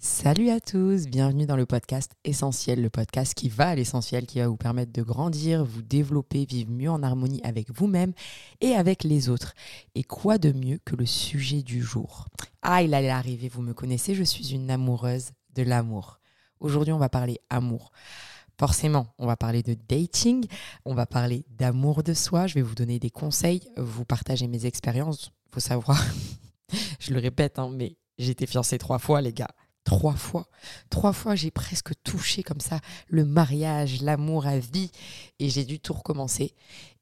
Salut à tous, bienvenue dans le podcast Essentiel, le podcast qui va à l'essentiel, qui va vous permettre de grandir, vous développer, vivre mieux en harmonie avec vous-même et avec les autres. Et quoi de mieux que le sujet du jour? Ah, il allait arriver, vous me connaissez, je suis une amoureuse de l'amour. Aujourd'hui, on va parler amour. Forcément, on va parler de dating, on va parler d'amour de soi, je vais vous donner des conseils, vous partager mes expériences. Faut savoir, je le répète, hein, mais j'ai été fiancée trois fois, les gars trois fois. Trois fois, j'ai presque touché comme ça le mariage, l'amour à vie, et j'ai dû tout recommencer.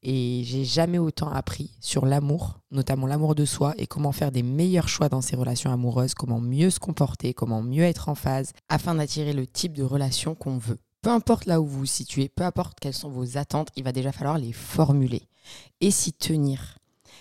Et j'ai jamais autant appris sur l'amour, notamment l'amour de soi, et comment faire des meilleurs choix dans ses relations amoureuses, comment mieux se comporter, comment mieux être en phase, afin d'attirer le type de relation qu'on veut. Peu importe là où vous vous situez, peu importe quelles sont vos attentes, il va déjà falloir les formuler et s'y tenir.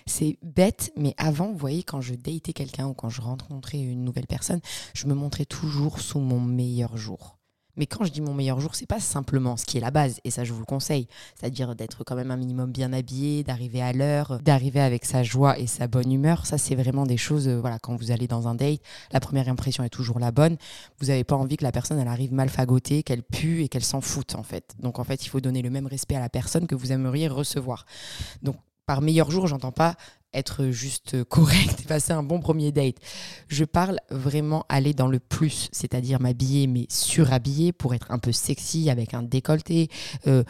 C'est bête, mais avant, vous voyez, quand je datais quelqu'un ou quand je rencontrais une nouvelle personne, je me montrais toujours sous mon meilleur jour. Mais quand je dis mon meilleur jour, c'est pas simplement ce qui est la base, et ça je vous le conseille, c'est-à-dire d'être quand même un minimum bien habillé, d'arriver à l'heure, d'arriver avec sa joie et sa bonne humeur. Ça c'est vraiment des choses, euh, voilà, quand vous allez dans un date, la première impression est toujours la bonne. Vous n'avez pas envie que la personne elle arrive mal fagotée, qu'elle pue et qu'elle s'en foute en fait. Donc en fait, il faut donner le même respect à la personne que vous aimeriez recevoir. Donc par meilleur jour, j'entends pas être juste correct et passer un bon premier date. Je parle vraiment aller dans le plus, c'est-à-dire m'habiller mais surhabiller pour être un peu sexy avec un décolleté, euh,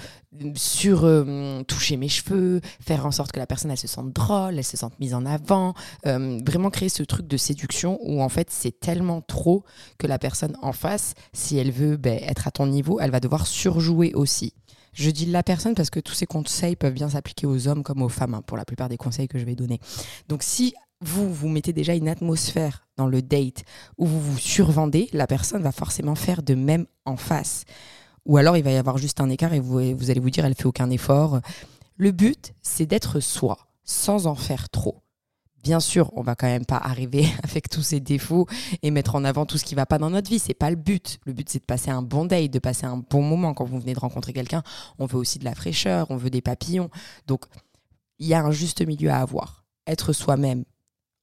sur euh, toucher mes cheveux, faire en sorte que la personne elle se sente drôle, elle se sente mise en avant, euh, vraiment créer ce truc de séduction où en fait c'est tellement trop que la personne en face, si elle veut ben, être à ton niveau, elle va devoir surjouer aussi. Je dis la personne parce que tous ces conseils peuvent bien s'appliquer aux hommes comme aux femmes, hein, pour la plupart des conseils que je vais donner. Donc si vous, vous mettez déjà une atmosphère dans le date où vous vous survendez, la personne va forcément faire de même en face. Ou alors il va y avoir juste un écart et vous, vous allez vous dire elle fait aucun effort. Le but, c'est d'être soi, sans en faire trop. Bien sûr, on va quand même pas arriver avec tous ces défauts et mettre en avant tout ce qui va pas dans notre vie. C'est pas le but. Le but, c'est de passer un bon date, de passer un bon moment. Quand vous venez de rencontrer quelqu'un, on veut aussi de la fraîcheur, on veut des papillons. Donc, il y a un juste milieu à avoir. Être soi-même,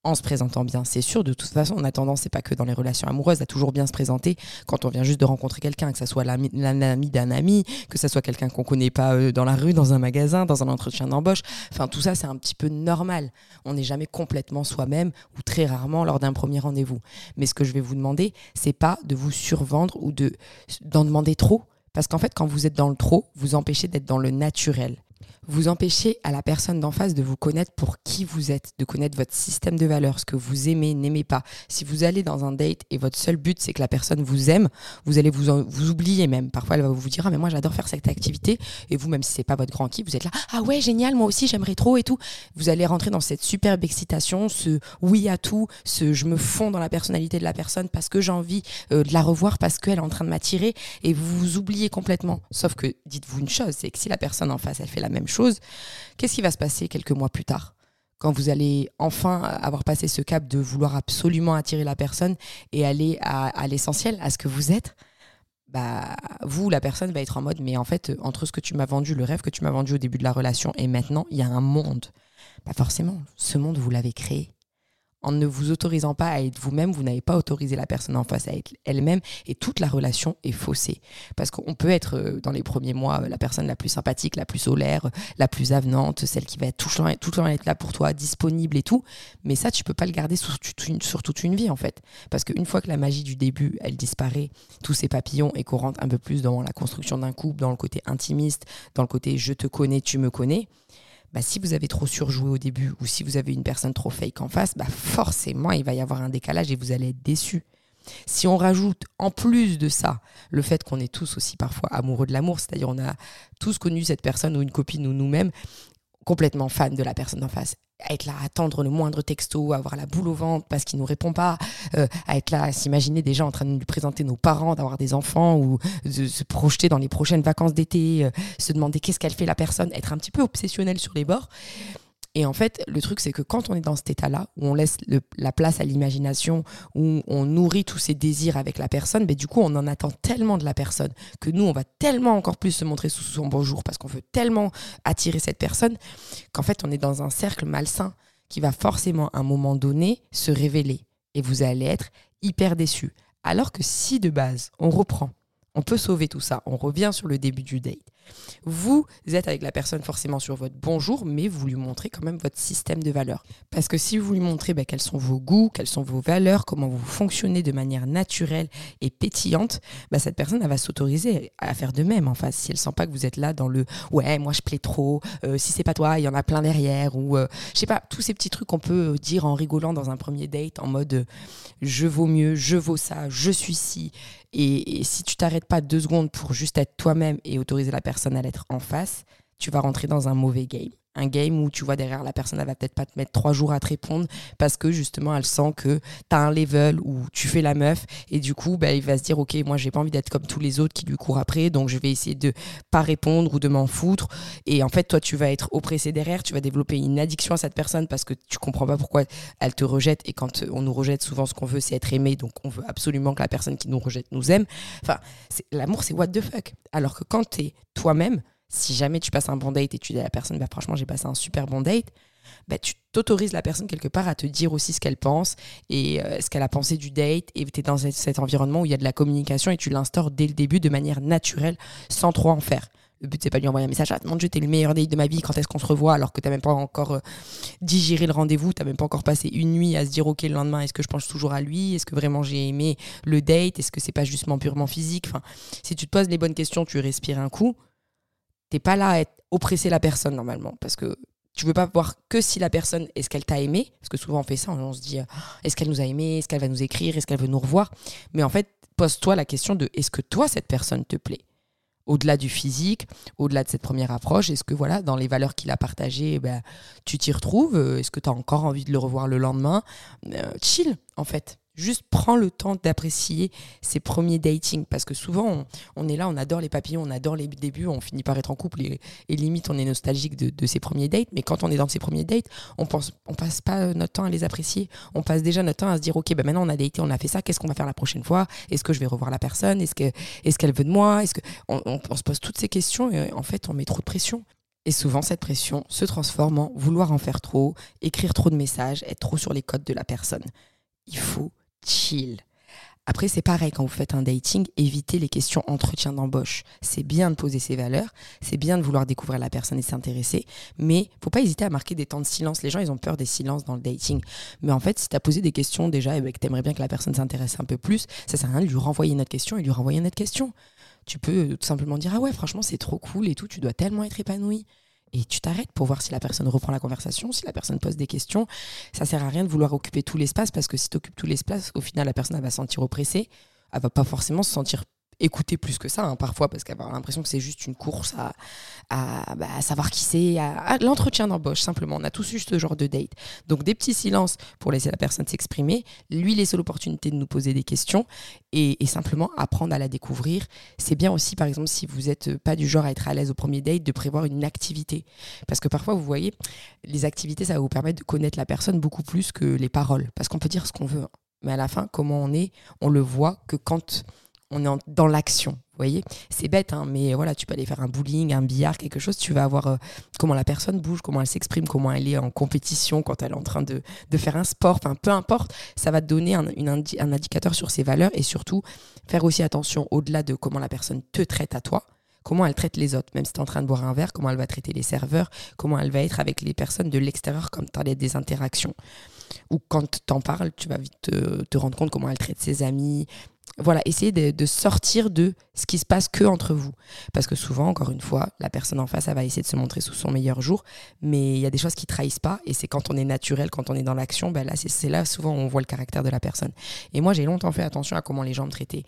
en se présentant bien. C'est sûr, de toute façon, on a tendance, c'est pas que dans les relations amoureuses, à toujours bien se présenter quand on vient juste de rencontrer quelqu'un, que ce soit l'ami d'un ami, que ce soit quelqu'un qu'on connaît pas euh, dans la rue, dans un magasin, dans un entretien d'embauche. Enfin, tout ça, c'est un petit peu normal. On n'est jamais complètement soi-même ou très rarement lors d'un premier rendez-vous. Mais ce que je vais vous demander, c'est pas de vous survendre ou de d'en demander trop. Parce qu'en fait, quand vous êtes dans le trop, vous empêchez d'être dans le naturel vous empêchez à la personne d'en face de vous connaître pour qui vous êtes, de connaître votre système de valeurs, ce que vous aimez, n'aimez pas. Si vous allez dans un date et votre seul but c'est que la personne vous aime, vous allez vous, vous oublier même. Parfois elle va vous dire ah mais moi j'adore faire cette activité et vous même si c'est pas votre grand kiff, vous êtes là ah ouais génial moi aussi j'aimerais trop et tout. Vous allez rentrer dans cette superbe excitation, ce oui à tout, ce je me fonds dans la personnalité de la personne parce que j'ai envie euh, de la revoir parce qu'elle est en train de m'attirer et vous vous oubliez complètement. Sauf que dites-vous une chose, c'est que si la personne en face elle fait la même chose, qu'est-ce qui va se passer quelques mois plus tard quand vous allez enfin avoir passé ce cap de vouloir absolument attirer la personne et aller à, l'essentiel, à ce que vous êtes, bah, vous, la personne va être en mode, mais en fait, entre ce que tu m'as vendu, le rêve que tu m'as vendu au début de la relation et maintenant, il y a un monde. Pas forcément, ce monde, vous l'avez créé en ne vous autorisant pas à être vous-même, vous n'avez pas autorisé la personne en face à être elle-même et toute la relation est faussée. Parce qu'on peut être euh, dans les premiers mois euh, la personne la plus sympathique, la plus solaire, la plus avenante, celle qui va tout tout le temps être là pour toi, disponible et tout. Mais ça, tu peux pas le garder sur, sur toute une vie en fait. Parce qu'une fois que la magie du début, elle disparaît, tous ces papillons et qu'on rentre un peu plus dans la construction d'un couple, dans le côté intimiste, dans le côté je te connais, tu me connais, bah, si vous avez trop surjoué au début ou si vous avez une personne trop fake en face, bah, forcément, il va y avoir un décalage et vous allez être déçu. Si on rajoute en plus de ça le fait qu'on est tous aussi parfois amoureux de l'amour, c'est-à-dire on a tous connu cette personne ou une copine ou nous-mêmes complètement fan de la personne d'en face être là à attendre le moindre texto, à avoir la boule au ventre parce qu'il nous répond pas, euh, à être là à s'imaginer déjà en train de lui présenter nos parents, d'avoir des enfants ou de se projeter dans les prochaines vacances d'été, euh, se demander qu'est-ce qu'elle fait la personne, être un petit peu obsessionnel sur les bords. Et en fait, le truc, c'est que quand on est dans cet état-là, où on laisse la place à l'imagination, où on nourrit tous ces désirs avec la personne, mais du coup, on en attend tellement de la personne que nous, on va tellement encore plus se montrer sous son bonjour parce qu'on veut tellement attirer cette personne qu'en fait, on est dans un cercle malsain qui va forcément, à un moment donné, se révéler. Et vous allez être hyper déçu. Alors que si de base, on reprend, on peut sauver tout ça, on revient sur le début du date. Vous êtes avec la personne forcément sur votre bonjour, mais vous lui montrez quand même votre système de valeurs. Parce que si vous lui montrez ben, quels sont vos goûts, quelles sont vos valeurs, comment vous fonctionnez de manière naturelle et pétillante, ben, cette personne va s'autoriser à faire de même en. Si elle sent pas que vous êtes là dans le ouais, moi je plais trop, euh, si c'est pas toi, il y en a plein derrière, ou euh, je sais pas, tous ces petits trucs qu'on peut dire en rigolant dans un premier date, en mode euh, je vaux mieux, je vaux ça, je suis ci. Et, si tu t'arrêtes pas deux secondes pour juste être toi-même et autoriser la personne à l'être en face, tu vas rentrer dans un mauvais game. Un game où tu vois derrière la personne, elle va peut-être pas te mettre trois jours à te répondre parce que justement elle sent que tu as un level où tu fais la meuf et du coup bah, il va se dire ok moi j'ai pas envie d'être comme tous les autres qui lui courent après donc je vais essayer de pas répondre ou de m'en foutre et en fait toi tu vas être oppressé derrière, tu vas développer une addiction à cette personne parce que tu comprends pas pourquoi elle te rejette et quand on nous rejette souvent ce qu'on veut c'est être aimé donc on veut absolument que la personne qui nous rejette nous aime. Enfin l'amour c'est what the fuck alors que quand tu es toi-même si jamais tu passes un bon date et tu dis à la personne, bah, franchement, j'ai passé un super bon date, bah, tu t'autorises la personne quelque part à te dire aussi ce qu'elle pense et euh, ce qu'elle a pensé du date. Et tu es dans cet environnement où il y a de la communication et tu l'instaures dès le début de manière naturelle sans trop en faire. Le but, c'est pas de lui envoyer un message Ah, mon Dieu, t'es le meilleur date de ma vie, quand est-ce qu'on se revoit Alors que t'as même pas encore euh, digéré le rendez-vous, t'as même pas encore passé une nuit à se dire Ok, le lendemain, est-ce que je pense toujours à lui? Est-ce que vraiment j'ai aimé le date? Est-ce que c'est pas justement purement physique? Enfin, si tu te poses les bonnes questions, tu respires un coup t'es pas là à être oppresser la personne normalement parce que tu veux pas voir que si la personne est-ce qu'elle t'a aimé? Parce que souvent on fait ça on se dit ah, est-ce qu'elle nous a aimé? Est-ce qu'elle va nous écrire? Est-ce qu'elle veut nous revoir? Mais en fait pose-toi la question de est-ce que toi cette personne te plaît? Au-delà du physique, au-delà de cette première approche, est-ce que voilà, dans les valeurs qu'il a partagées, ben, tu t'y retrouves? Est-ce que tu as encore envie de le revoir le lendemain? Euh, Chill, en fait. Juste prends le temps d'apprécier ces premiers dating parce que souvent on, est là, on adore les papillons, on adore les débuts, on finit par être en couple et, limite on est nostalgique de, de, ces premiers dates. Mais quand on est dans ces premiers dates, on pense, on passe pas notre temps à les apprécier. On passe déjà notre temps à se dire ok, ben maintenant on a daté, on a fait ça, qu'est-ce qu'on va faire la prochaine fois? Est-ce que je vais revoir la personne? Est-ce que est-ce qu'elle veut de moi? Est-ce on se pose toutes ces questions et en fait on met trop de pression. Et souvent, cette pression se transforme en vouloir en faire trop, écrire trop de messages, être trop sur les codes de la personne. Il faut chill. Après, c'est pareil, quand vous faites un dating, évitez les questions entretien d'embauche. C'est bien de poser ses valeurs, c'est bien de vouloir découvrir la personne et s'intéresser, mais faut pas hésiter à marquer des temps de silence. Les gens, ils ont peur des silences dans le dating. Mais en fait, si tu as posé des questions déjà et que tu aimerais bien que la personne s'intéresse un peu plus, ça sert à rien de lui renvoyer une autre question et lui renvoyer une autre question. Tu peux tout simplement dire Ah ouais, franchement, c'est trop cool et tout, tu dois tellement être épanoui et tu t'arrêtes pour voir si la personne reprend la conversation, si la personne pose des questions. Ça sert à rien de vouloir occuper tout l'espace parce que si tu occupes tout l'espace, au final, la personne va se sentir oppressée. Elle va pas forcément se sentir écouter plus que ça, hein, parfois, parce a l'impression que c'est juste une course à, à, bah, savoir qui c'est, à, l'entretien d'embauche, simplement. On a tous eu ce genre de date. Donc, des petits silences pour laisser la personne s'exprimer, lui laisser l'opportunité de nous poser des questions et, simplement apprendre à la découvrir. C'est bien aussi, par exemple, si vous n'êtes pas du genre à être à l'aise au premier date, de prévoir une activité. Parce que parfois, vous voyez, les activités, ça va vous permettre de connaître la personne beaucoup plus que les paroles. Parce qu'on peut dire ce qu'on veut. Hein. Mais à la fin, comment on est, on le voit que quand on est dans l'action. Voyez, c'est bête, hein, mais voilà, tu peux aller faire un bowling, un billard, quelque chose. Tu vas voir euh, comment la personne bouge, comment elle s'exprime, comment elle est en compétition, quand elle est en train de, faire un sport. Enfin, peu importe, ça va te donner un, un indicateur sur ses valeurs et surtout faire aussi attention au-delà de comment la personne te traite à toi comment elle traite les autres, même si tu es en train de boire un verre, comment elle va traiter les serveurs, comment elle va être avec les personnes de l'extérieur quand tu as des interactions. Ou quand tu en parles, tu vas vite te, te, rendre compte comment elle traite ses amis, voilà, essayez de, sortir de ce qui se passe que entre vous. Parce que souvent, encore une fois, la personne en face, elle va essayer de se montrer sous son meilleur jour, mais il y a des choses qui trahissent pas, et c'est quand on est naturel, quand on est dans l'action, ben là, c'est là souvent on voit le caractère de la personne. Et moi, j'ai longtemps fait attention à comment les gens me traitaient.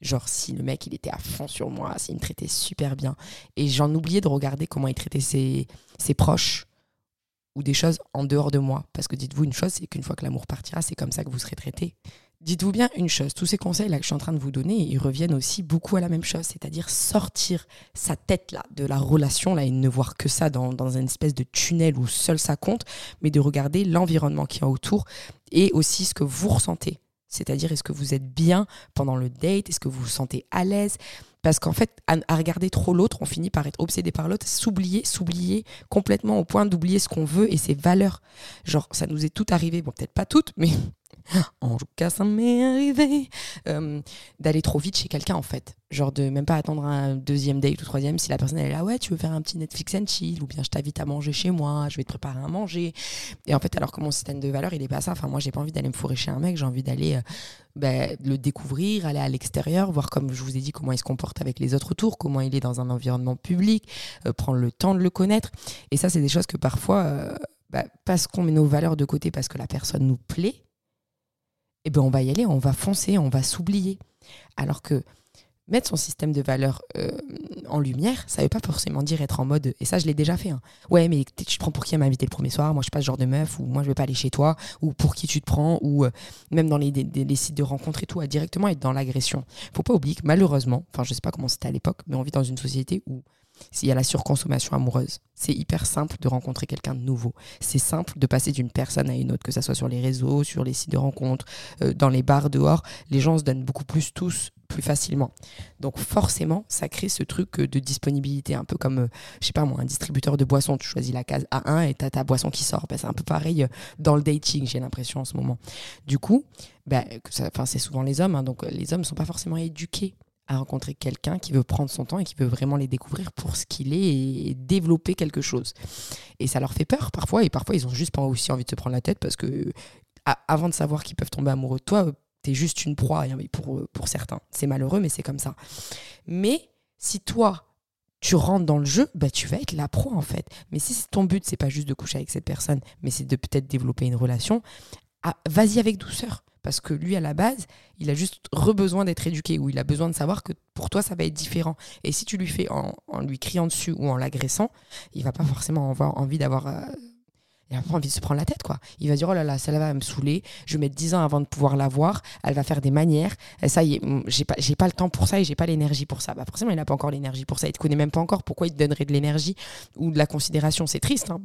Genre, si le mec, il était à fond sur moi, s'il me traitait super bien. Et j'en oubliais de regarder comment il traitait ses, ses proches ou des choses en dehors de moi. Parce que dites-vous une chose, c'est qu'une fois que l'amour partira, c'est comme ça que vous serez traité. Dites-vous bien une chose, tous ces conseils là que je suis en train de vous donner, ils reviennent aussi beaucoup à la même chose, c'est-à-dire sortir sa tête là de la relation là et ne voir que ça dans, dans une espèce de tunnel où seul ça compte, mais de regarder l'environnement qui est autour et aussi ce que vous ressentez. C'est-à-dire est-ce que vous êtes bien pendant le date, est-ce que vous vous sentez à l'aise? Parce qu'en fait, à, regarder trop l'autre, on finit par être obsédé par l'autre, s'oublier, s'oublier complètement au point d'oublier ce qu'on veut et ses valeurs. Genre, ça nous est tout arrivé, bon, peut-être pas toutes, mais en tout cas, ça m'est arrivé euh, d'aller trop vite chez quelqu'un en fait. Genre de même pas attendre un deuxième date ou troisième si la personne elle est là, ouais, tu veux faire un petit Netflix and chill ou bien je t'invite à manger chez moi, je vais te préparer à manger. Et en fait, alors que mon système de valeur, il est pas ça. Enfin, moi, j'ai pas envie d'aller me fourrer chez un mec, j'ai envie d'aller euh, ben, le découvrir, aller à l'extérieur, voir comme je vous ai dit comment il se comporte avec les autres autour, comment il est dans un environnement public, euh, prendre le temps de le connaître. Et ça, c'est des choses que parfois, bah, parce qu'on met nos valeurs de côté, parce que la personne nous plaît, eh ben on va y aller, on va foncer, on va s'oublier. Alors que mettre son système de valeurs euh, en lumière, ça veut pas forcément dire être en mode, et ça je l'ai déjà fait, hein. ouais mais tu te prends pour qui à m'inviter le premier soir, moi je suis pas ce genre de meuf, ou moi je vais pas aller chez toi, ou pour qui tu te prends, ou euh, même dans les, sites de rencontres et tout, à directement être dans l'agression. Faut pas oublier que malheureusement, enfin je sais pas comment c'était à l'époque, mais on vit dans une société où s'il y a la surconsommation amoureuse. C'est hyper simple de rencontrer quelqu'un de nouveau. C'est simple de passer d'une personne à une autre, que ce soit sur les réseaux, sur les sites de rencontres, euh, dans les bars dehors. Les gens se donnent beaucoup plus tous plus facilement. Donc forcément, ça crée ce truc de disponibilité, un peu comme, euh, je sais pas moi, un distributeur de boissons. Tu choisis la case A1 et tu as ta boisson qui sort. Ben, c'est un peu pareil euh, dans le dating, j'ai l'impression en ce moment. Du coup, ben, c'est souvent les hommes, hein, donc les hommes ne sont pas forcément éduqués à rencontrer quelqu'un qui veut prendre son temps et qui veut vraiment les découvrir pour ce qu'il est et développer quelque chose. Et ça leur fait peur parfois, et parfois ils ont juste pas aussi envie de se prendre la tête parce que avant de savoir qu'ils peuvent tomber amoureux de toi, tu es juste une proie pour, pour certains. C'est malheureux, mais c'est comme ça. Mais si toi, tu rentres dans le jeu, bah, tu vas être la pro en fait. Mais si ton but, c'est pas juste de coucher avec cette personne, mais c'est de peut-être développer une relation, ah, vas-y avec douceur parce que lui, à la base, il a juste besoin d'être éduqué, ou il a besoin de savoir que pour toi, ça va être différent. Et si tu lui fais en, lui criant dessus ou en l'agressant, il va pas forcément avoir envie d'avoir... Euh, il n'a pas envie de se prendre la tête, quoi. Il va dire, oh là là, celle-là va me saouler, je vais mettre 10 ans avant de pouvoir la voir, elle va faire des manières, ça y est, j'ai pas, pas le temps pour ça et j'ai pas l'énergie pour ça. Bah, forcément, il n'a pas encore l'énergie pour ça, il te connaît même pas encore, pourquoi il te donnerait de l'énergie ou de la considération? C'est triste, hein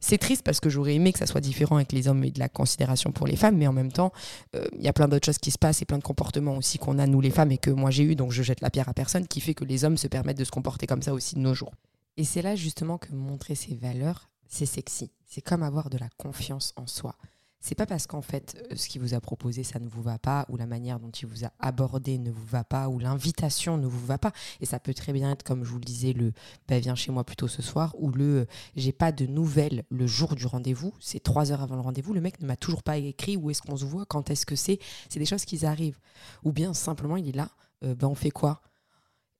c'est triste parce que j'aurais aimé que ça soit différent avec les hommes et de la considération pour les femmes, mais en même temps, euh, il y a plein d'autres choses qui se passent et plein de comportements aussi qu'on a, nous les femmes, et que moi j'ai eu, donc je jette la pierre à personne, qui fait que les hommes se permettent de se comporter comme ça aussi de nos jours. Et c'est là justement que montrer ses valeurs, c'est sexy. C'est comme avoir de la confiance en soi c'est pas parce qu'en fait euh, ce qu'il vous a proposé ça ne vous va pas ou la manière dont il vous a abordé ne vous va pas ou l'invitation ne vous va pas. Et ça peut très bien être comme je vous le disais le bah, viens chez moi plutôt ce soir ou le euh, j'ai pas de nouvelles le jour du rendez-vous c'est trois heures avant le rendez-vous le mec ne m'a toujours pas écrit où est-ce qu'on se voit quand est-ce que c'est. C'est des choses qui arrivent. Ou bien simplement il est là euh, ben on fait quoi?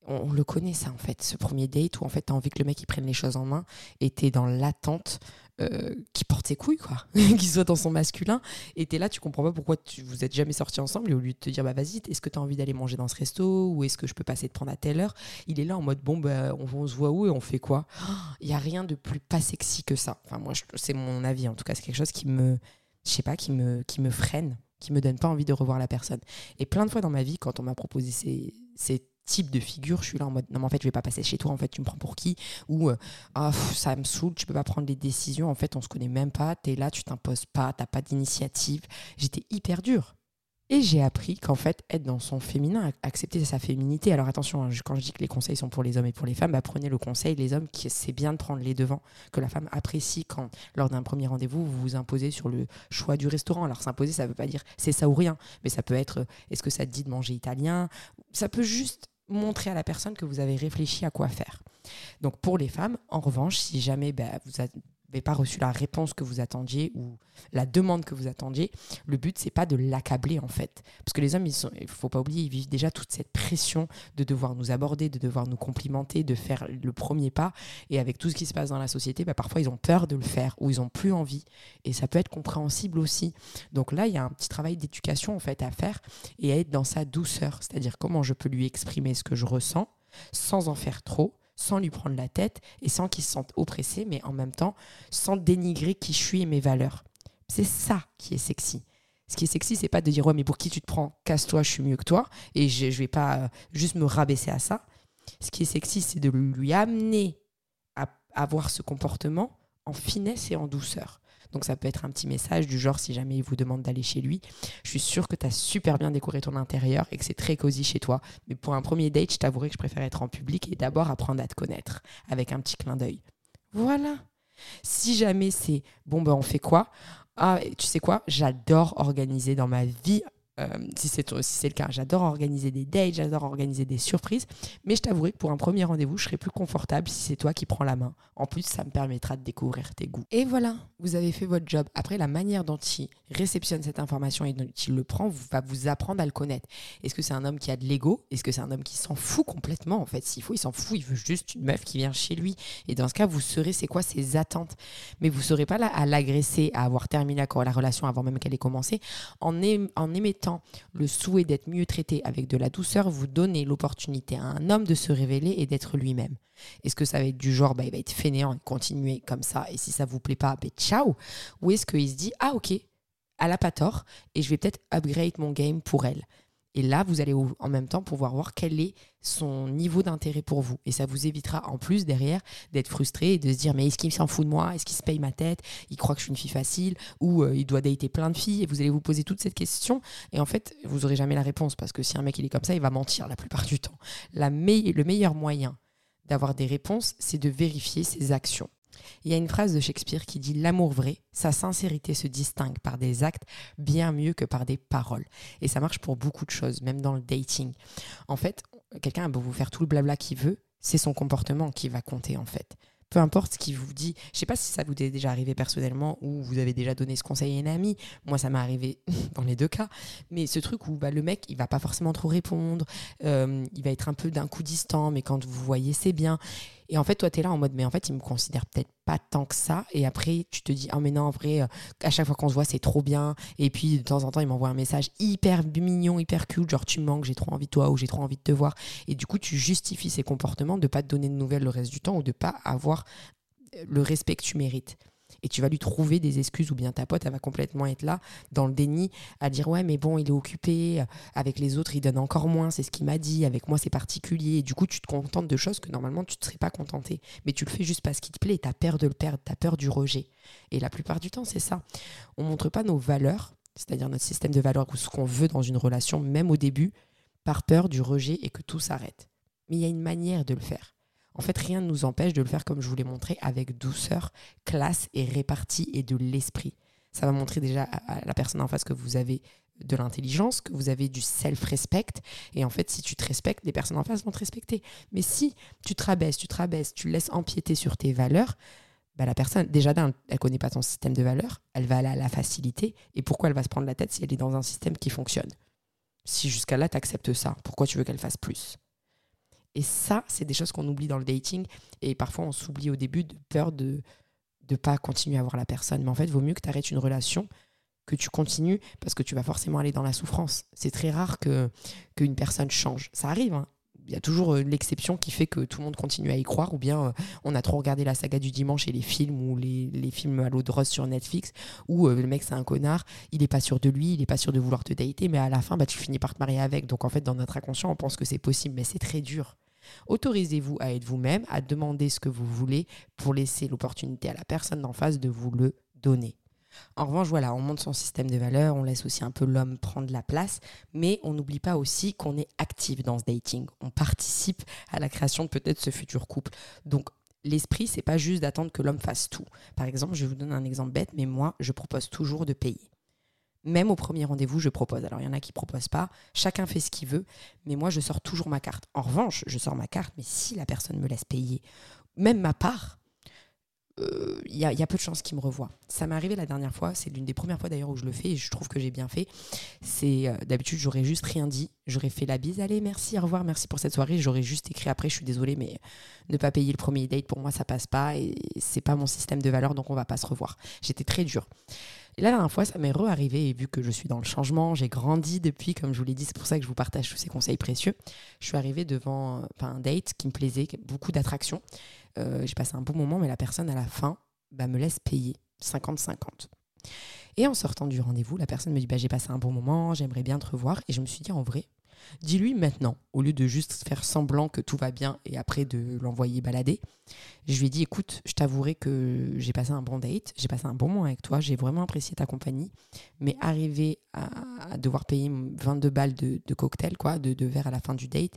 On, le connaît ça en fait, ce premier date où en fait tu as envie que le mec il prenne les choses en main et dans l'attente euh, qui porte ses couilles, quoi, qui soit dans son masculin. Et t'es là, tu comprends pas pourquoi tu, vous êtes jamais sortis ensemble. Et au lieu de te dire, bah vas-y, est-ce que tu as envie d'aller manger dans ce resto ou est-ce que je peux passer te prendre à telle heure? Il est là en mode, bon, bah, on, se voit où et on fait quoi? Il y a rien de plus pas sexy que ça. Enfin, moi, c'est mon avis. En tout cas, c'est quelque chose qui me, je sais pas, qui me, qui me freine, qui me donne pas envie de revoir la personne. Et plein de fois dans ma vie, quand on m'a proposé ces type de figure, je suis là en mode non mais en fait je vais pas passer chez toi, en fait tu me prends pour qui Ou euh, ah, ça me saoule, tu peux pas prendre des décisions, en fait on se connaît même pas, tu es là, tu t'imposes pas, t'as pas d'initiative. J'étais hyper dure. Et j'ai appris qu'en fait, être dans son féminin, accepter sa féminité. Alors attention, hein, quand je dis que les conseils sont pour les hommes et pour les femmes, bah, prenez le conseil, les hommes, qui c'est bien de prendre les devants, que la femme apprécie quand, lors d'un premier rendez-vous, vous vous imposez sur le choix du restaurant. Alors s'imposer, ça veut pas dire c'est ça ou rien, mais ça peut être euh, est-ce que ça te dit de manger italien? Ça peut juste montrer à la personne que vous avez réfléchi à quoi faire. Donc pour les femmes, en revanche, si jamais bah, vous n'avez pas reçu la réponse que vous attendiez ou la demande que vous attendiez, le but c'est pas de l'accabler en fait, parce que les hommes, il faut pas oublier, ils vivent déjà toute cette pression de devoir nous aborder, de devoir nous complimenter, de faire le premier pas, et avec tout ce qui se passe dans la société, bah, parfois ils ont peur de le faire ou ils ont plus envie, et ça peut être compréhensible aussi. Donc là, il y a un petit travail d'éducation en fait à faire et à être dans sa douceur, c'est-à-dire comment je peux lui exprimer ce que je ressens sans en faire trop sans lui prendre la tête et sans qu'il se sente oppressé, mais en même temps sans dénigrer qui je suis et mes valeurs. C'est ça qui est sexy. Ce qui est sexy, c'est pas de dire ouais mais pour qui tu te prends, casse-toi, je suis mieux que toi et je, je vais pas euh, juste me rabaisser à ça. Ce qui est sexy, c'est de lui amener à avoir ce comportement en finesse et en douceur. Donc ça peut être un petit message du genre si jamais il vous demande d'aller chez lui, je suis sûre que tu as super bien décoré ton intérieur et que c'est très cosy chez toi. Mais pour un premier date, je t'avouerai que je préfère être en public et d'abord apprendre à te connaître avec un petit clin d'œil. Voilà. Si jamais c'est bon ben on fait quoi? Ah, tu sais quoi? J'adore organiser dans ma vie euh, si c'est si le cas. J'adore organiser des dates, j'adore organiser des surprises, mais je t'avouerai que pour un premier rendez-vous, je serai plus confortable si c'est toi qui prends la main. En plus, ça me permettra de découvrir tes goûts. Et voilà, vous avez fait votre job. Après, la manière dont il réceptionne cette information et dont il le prend va vous apprendre à le connaître. Est-ce que c'est un homme qui a de l'ego? Est-ce que c'est un homme qui s'en fout complètement En fait, s'il faut, il s'en fout. Il veut juste une meuf qui vient chez lui. Et dans ce cas, vous saurez c'est quoi ses attentes. Mais vous serez pas là à l'agresser, à avoir terminé la relation avant même qu'elle ait commencé, en, en émettant le souhait d'être mieux traité avec de la douceur, vous donnez l'opportunité à un homme de se révéler et d'être lui-même. Est-ce que ça va être du genre, bah, il va être fainéant et continuer comme ça, et si ça vous plaît pas, bah, ciao. Ou est-ce qu'il se dit, ah ok, elle a pas tort, et je vais peut-être upgrade mon game pour elle et là, vous allez en même temps pouvoir voir quel est son niveau d'intérêt pour vous. Et ça vous évitera en plus derrière d'être frustré et de se dire mais est-ce qu'il s'en fout de moi? Est-ce qu'il se paye ma tête? Il croit que je suis une fille facile? Ou euh, il doit dater plein de filles? Et vous allez vous poser toutes ces questions. Et en fait, vous n'aurez jamais la réponse parce que si un mec il est comme ça, il va mentir la plupart du temps. Le meilleur moyen d'avoir des réponses, c'est de vérifier ses actions. Il y a une phrase de Shakespeare qui dit L'amour vrai, sa sincérité se distingue par des actes bien mieux que par des paroles. Et ça marche pour beaucoup de choses, même dans le dating. En fait, quelqu'un peut vous faire tout le blabla qu'il veut, c'est son comportement qui va compter en fait peu importe ce qu'il vous dit. Je sais pas si ça vous est déjà arrivé personnellement ou vous avez déjà donné ce conseil à une amie. Moi, ça m'est arrivé dans les deux cas. Mais ce truc où bah, le mec, il va pas forcément trop répondre, euh, il va être un peu d'un coup distant, mais quand vous voyez, c'est bien. Et en fait, toi, tu es là en mode, mais en fait, il me considère peut-être pas tant que ça. Et après, tu te dis, oh, mais non, en vrai, euh, à chaque fois qu'on se voit, c'est trop bien. Et puis, de temps en temps, il m'envoie un message hyper mignon, hyper cute, genre, tu me manques, j'ai trop envie de toi ou j'ai trop envie de te voir. Et du coup, tu justifies ces comportements de pas te donner de nouvelles le reste du temps ou de pas avoir le respect que tu mérites et tu vas lui trouver des excuses ou bien ta pote elle va complètement être là dans le déni à dire ouais mais bon il est occupé avec les autres il donne encore moins c'est ce qu'il m'a dit avec moi c'est particulier. Et du coup tu te contentes de choses que normalement tu ne serais pas contenté mais tu le fais juste parce qu'il te plaît tu as peur de le perdre tu as peur du rejet. Et la plupart du temps c'est ça. On montre pas nos valeurs c'est-à-dire notre système de valeurs ou ce qu'on veut dans une relation même au début par peur du rejet et que tout s'arrête. Mais il y a une manière de le faire en fait, rien ne nous empêche de le faire comme je vous l'ai montré, avec douceur, classe et répartie et de l'esprit. Ça va montrer déjà à la personne en face que vous avez de l'intelligence, que vous avez du self-respect. Et en fait, si tu te respectes, les personnes en face vont te respecter. Mais si tu te rabaisses, tu te rabaisses, tu laisses empiéter sur tes valeurs, bah la personne, déjà d'un, elle connaît pas ton système de valeurs, elle va aller à la facilité. Et pourquoi elle va se prendre la tête si elle est dans un système qui fonctionne? Si jusqu'à là, tu acceptes ça, pourquoi tu veux qu'elle fasse plus? Et ça, c'est des choses qu'on oublie dans le dating. Et parfois, on s'oublie au début de peur de ne pas continuer à voir la personne. Mais en fait, vaut mieux que tu arrêtes une relation, que tu continues, parce que tu vas forcément aller dans la souffrance. C'est très rare que qu'une personne change. Ça arrive, hein. il y a toujours euh, l'exception qui fait que tout le monde continue à y croire, ou bien euh, on a trop regardé la saga du dimanche et les films ou les, films à l'eau de rose sur Netflix, où euh, le mec c'est un connard, il est pas sûr de lui, il est pas sûr de vouloir te dater, mais à la fin bah, tu finis par te marier avec. Donc en fait dans notre inconscient on pense que c'est possible, mais c'est très dur. Autorisez-vous à être vous-même, à demander ce que vous voulez pour laisser l'opportunité à la personne d'en face de vous le donner. En revanche, voilà, on monte son système de valeurs, on laisse aussi un peu l'homme prendre la place, mais on n'oublie pas aussi qu'on est actif dans ce dating. On participe à la création de peut-être ce futur couple. Donc, l'esprit, c'est pas juste d'attendre que l'homme fasse tout. Par exemple, je vous donner un exemple bête, mais moi, je propose toujours de payer. Même au premier rendez-vous, je propose. Alors, il y en a qui proposent pas. Chacun fait ce qu'il veut. Mais moi, je sors toujours ma carte. En revanche, je sors ma carte, mais si la personne me laisse payer, même ma part, euh, il y, a peu de chances qu'il me revoie. Ça m'est arrivé la dernière fois. C'est l'une des premières fois d'ailleurs où je le fais et je trouve que j'ai bien fait. C'est euh, d'habitude, j'aurais juste rien dit. J'aurais fait la bise. Allez, merci, au revoir, merci pour cette soirée. J'aurais juste écrit après, je suis désolée, mais ne pas payer le premier date, pour moi, ça passe pas et c'est pas mon système de valeur, donc on va pas se revoir. J'étais très dure. Et la dernière fois, ça m'est re-arrivé, et vu que je suis dans le changement, j'ai grandi depuis, comme je vous l'ai dit, c'est pour ça que je vous partage tous ces conseils précieux. Je suis arrivée devant un date qui me plaisait, beaucoup d'attraction. Euh, j'ai passé un bon moment, mais la personne, à la fin, bah, me laisse payer 50-50. Et en sortant du rendez-vous, la personne me dit bah, J'ai passé un bon moment, j'aimerais bien te revoir. Et je me suis dit En vrai, Dis-lui maintenant, au lieu de juste faire semblant que tout va bien et après de l'envoyer balader. Je lui ai dit, écoute, je t'avouerai que j'ai passé un bon date, j'ai passé un bon moment avec toi, j'ai vraiment apprécié ta compagnie, mais arriver à, devoir payer 22 balles de, cocktail, quoi, de, de verre à la fin du date,